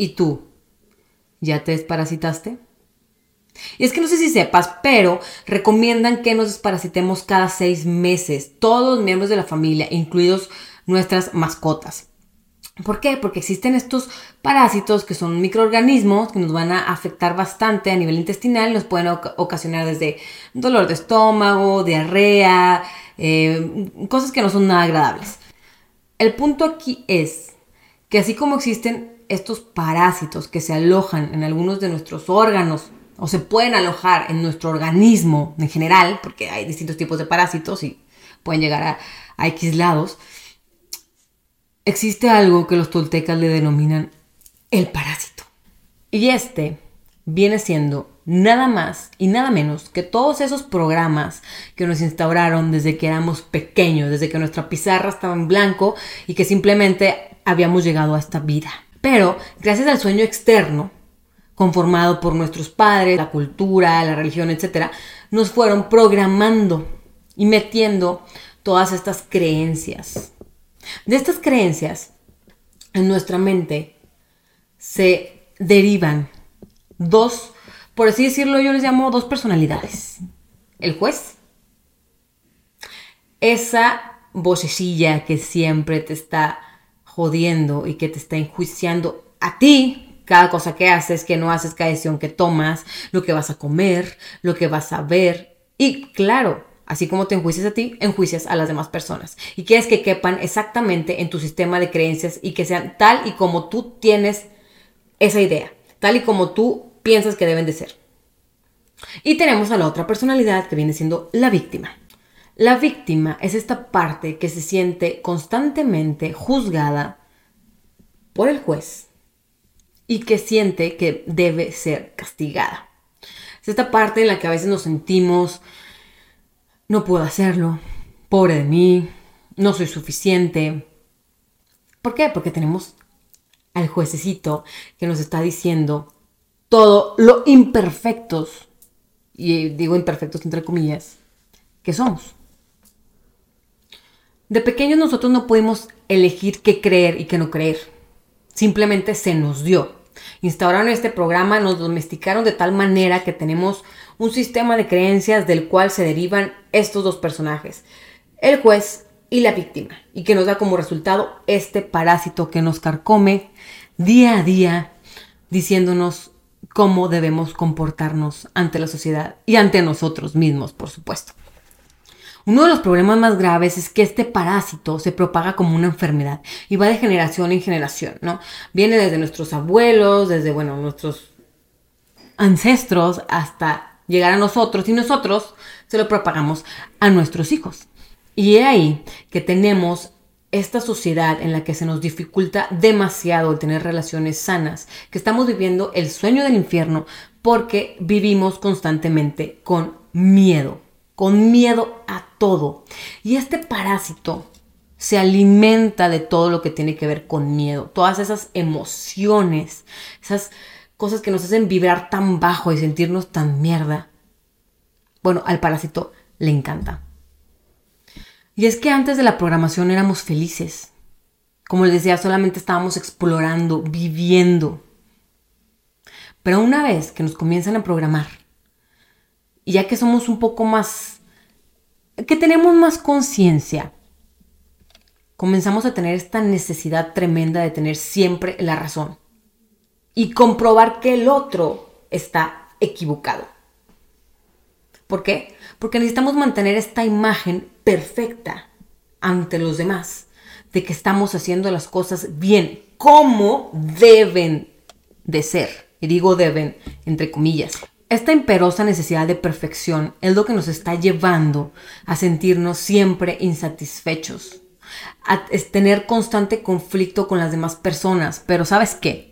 ¿Y tú? ¿Ya te desparasitaste? Y es que no sé si sepas, pero recomiendan que nos desparasitemos cada seis meses, todos los miembros de la familia, incluidos nuestras mascotas. ¿Por qué? Porque existen estos parásitos que son microorganismos que nos van a afectar bastante a nivel intestinal y nos pueden ocasionar desde dolor de estómago, diarrea, eh, cosas que no son nada agradables. El punto aquí es que así como existen estos parásitos que se alojan en algunos de nuestros órganos o se pueden alojar en nuestro organismo en general, porque hay distintos tipos de parásitos y pueden llegar a, a X lados, existe algo que los toltecas le denominan el parásito. Y este viene siendo nada más y nada menos que todos esos programas que nos instauraron desde que éramos pequeños, desde que nuestra pizarra estaba en blanco y que simplemente habíamos llegado a esta vida. Pero gracias al sueño externo, conformado por nuestros padres, la cultura, la religión, etc., nos fueron programando y metiendo todas estas creencias de estas creencias, en nuestra mente se derivan dos, por así decirlo, yo les llamo dos personalidades. El juez, esa vocecilla que siempre te está y que te está enjuiciando a ti, cada cosa que haces, que no haces, cada decisión que tomas, lo que vas a comer, lo que vas a ver. Y claro, Así como te enjuicias a ti, enjuicias a las demás personas. Y quieres que quepan exactamente en tu sistema de creencias y que sean tal y como tú tienes esa idea, tal y como tú piensas que deben de ser. Y tenemos a la otra personalidad que viene siendo la víctima. La víctima es esta parte que se siente constantemente juzgada por el juez y que siente que debe ser castigada. Es esta parte en la que a veces nos sentimos no puedo hacerlo, pobre de mí, no soy suficiente. ¿Por qué? Porque tenemos al juececito que nos está diciendo todo lo imperfectos, y digo imperfectos entre comillas, que somos. De pequeños nosotros no pudimos elegir qué creer y qué no creer. Simplemente se nos dio. Instauraron este programa, nos domesticaron de tal manera que tenemos un sistema de creencias del cual se derivan estos dos personajes, el juez y la víctima, y que nos da como resultado este parásito que nos carcome día a día, diciéndonos cómo debemos comportarnos ante la sociedad y ante nosotros mismos, por supuesto. Uno de los problemas más graves es que este parásito se propaga como una enfermedad y va de generación en generación, ¿no? Viene desde nuestros abuelos, desde, bueno, nuestros ancestros hasta llegar a nosotros y nosotros se lo propagamos a nuestros hijos. Y es ahí que tenemos esta sociedad en la que se nos dificulta demasiado el tener relaciones sanas, que estamos viviendo el sueño del infierno porque vivimos constantemente con miedo, con miedo a todo. Y este parásito se alimenta de todo lo que tiene que ver con miedo, todas esas emociones, esas cosas que nos hacen vibrar tan bajo y sentirnos tan mierda. Bueno, al parásito le encanta. Y es que antes de la programación éramos felices. Como les decía, solamente estábamos explorando, viviendo. Pero una vez que nos comienzan a programar, y ya que somos un poco más, que tenemos más conciencia, comenzamos a tener esta necesidad tremenda de tener siempre la razón y comprobar que el otro está equivocado. ¿Por qué? Porque necesitamos mantener esta imagen perfecta ante los demás de que estamos haciendo las cosas bien, como deben de ser. Y digo deben entre comillas. Esta imperosa necesidad de perfección es lo que nos está llevando a sentirnos siempre insatisfechos, a tener constante conflicto con las demás personas, pero ¿sabes qué?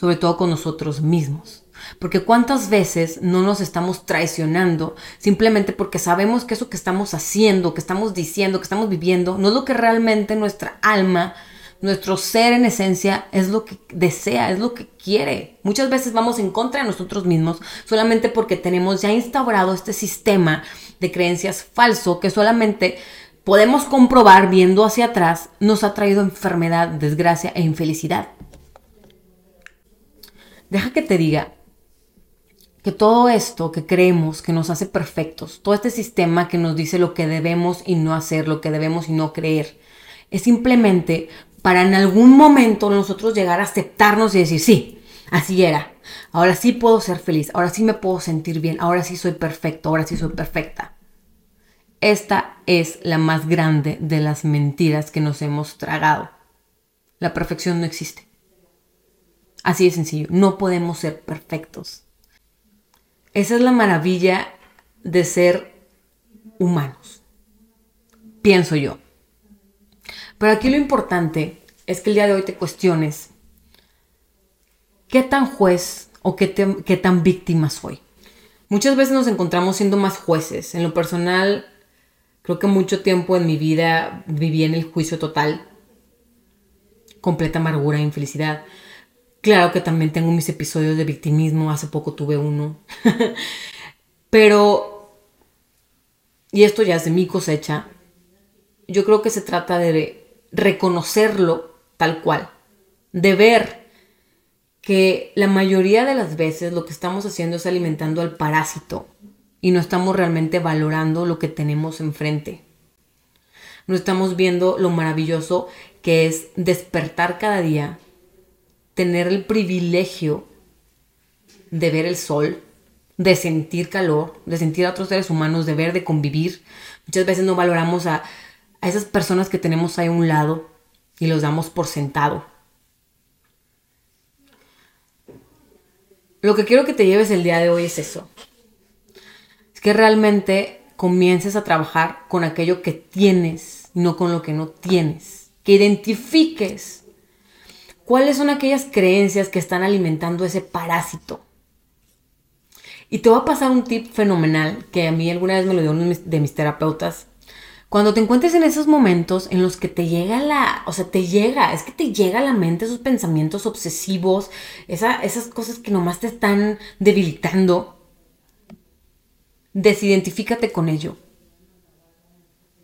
sobre todo con nosotros mismos. Porque cuántas veces no nos estamos traicionando simplemente porque sabemos que eso que estamos haciendo, que estamos diciendo, que estamos viviendo, no es lo que realmente nuestra alma, nuestro ser en esencia es lo que desea, es lo que quiere. Muchas veces vamos en contra de nosotros mismos solamente porque tenemos ya instaurado este sistema de creencias falso que solamente podemos comprobar viendo hacia atrás nos ha traído enfermedad, desgracia e infelicidad. deja que te diga que todo esto que creemos que nos hace perfectos, todo este sistema que nos dice lo que debemos y no hacer, lo que debemos y no creer, es simplemente para en algún momento nosotros llegar a aceptarnos y decir, sí, así era, ahora sí puedo ser feliz, ahora sí me puedo sentir bien, ahora sí soy perfecto, ahora sí soy perfecta. Esta es la más grande de las mentiras que nos hemos tragado. La perfección no existe. Así de sencillo, no podemos ser perfectos. Esa es la maravilla de ser humanos, pienso yo. Pero aquí lo importante es que el día de hoy te cuestiones qué tan juez o qué, qué tan víctima soy. Muchas veces nos encontramos siendo más jueces. En lo personal, creo que mucho tiempo en mi vida viví en el juicio total, completa amargura e infelicidad. Claro que también tengo mis episodios de victimismo, hace poco tuve uno. Pero, y esto ya es de mi cosecha, yo creo que se trata de reconocerlo tal cual, de ver que la mayoría de las veces lo que estamos haciendo es alimentando al parásito y no estamos realmente valorando lo que tenemos enfrente. No estamos viendo lo maravilloso que es despertar cada día tener el privilegio de ver el sol, de sentir calor, de sentir a otros seres humanos, de ver, de convivir. Muchas veces no valoramos a, a esas personas que tenemos ahí a un lado y los damos por sentado. Lo que quiero que te lleves el día de hoy es eso. Es que realmente comiences a trabajar con aquello que tienes, no con lo que no tienes. Que identifiques ¿Cuáles son aquellas creencias que están alimentando ese parásito? Y te voy a pasar un tip fenomenal que a mí alguna vez me lo dio uno de mis terapeutas. Cuando te encuentres en esos momentos en los que te llega la, o sea, te llega, es que te llega a la mente esos pensamientos obsesivos, esas cosas que nomás te están debilitando, desidentifícate con ello.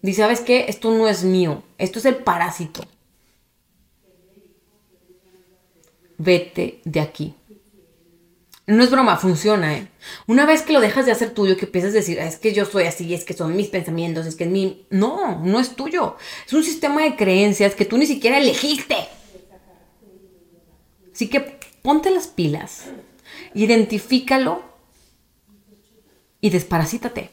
Dice, ¿sabes qué? Esto no es mío, esto es el parásito. vete de aquí. No es broma, funciona, ¿eh? Una vez que lo dejas de hacer tuyo, que empiezas a decir, es que yo soy así, es que son mis pensamientos, es que es mi... No, no es tuyo. Es un sistema de creencias que tú ni siquiera elegiste. Así que ponte las pilas, identifícalo y desparasítate.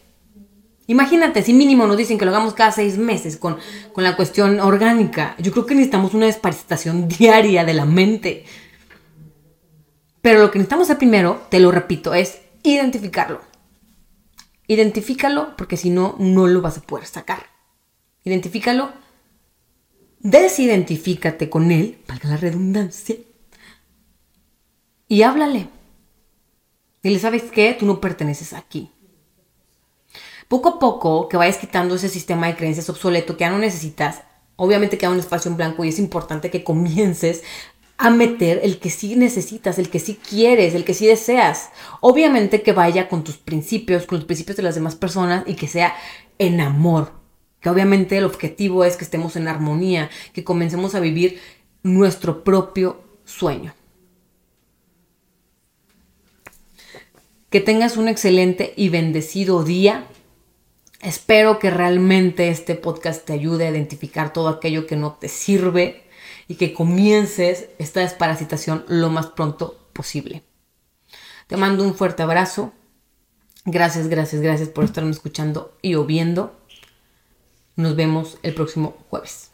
Imagínate, si mínimo nos dicen que lo hagamos cada seis meses con, con la cuestión orgánica. Yo creo que necesitamos una desparasitación diaria de la mente. Pero lo que necesitamos hacer primero, te lo repito, es identificarlo. Identifícalo porque si no, no lo vas a poder sacar. Identifícalo. Desidentifícate con él, valga la redundancia. Y háblale. Dile, ¿sabes qué? Tú no perteneces aquí. Poco a poco que vayas quitando ese sistema de creencias obsoleto que ya no necesitas, obviamente queda un espacio en blanco y es importante que comiences a meter el que sí necesitas, el que sí quieres, el que sí deseas. Obviamente que vaya con tus principios, con los principios de las demás personas y que sea en amor. Que obviamente el objetivo es que estemos en armonía, que comencemos a vivir nuestro propio sueño. Que tengas un excelente y bendecido día. Espero que realmente este podcast te ayude a identificar todo aquello que no te sirve y que comiences esta desparasitación lo más pronto posible. Te mando un fuerte abrazo. Gracias, gracias, gracias por estarme escuchando y o viendo. Nos vemos el próximo jueves.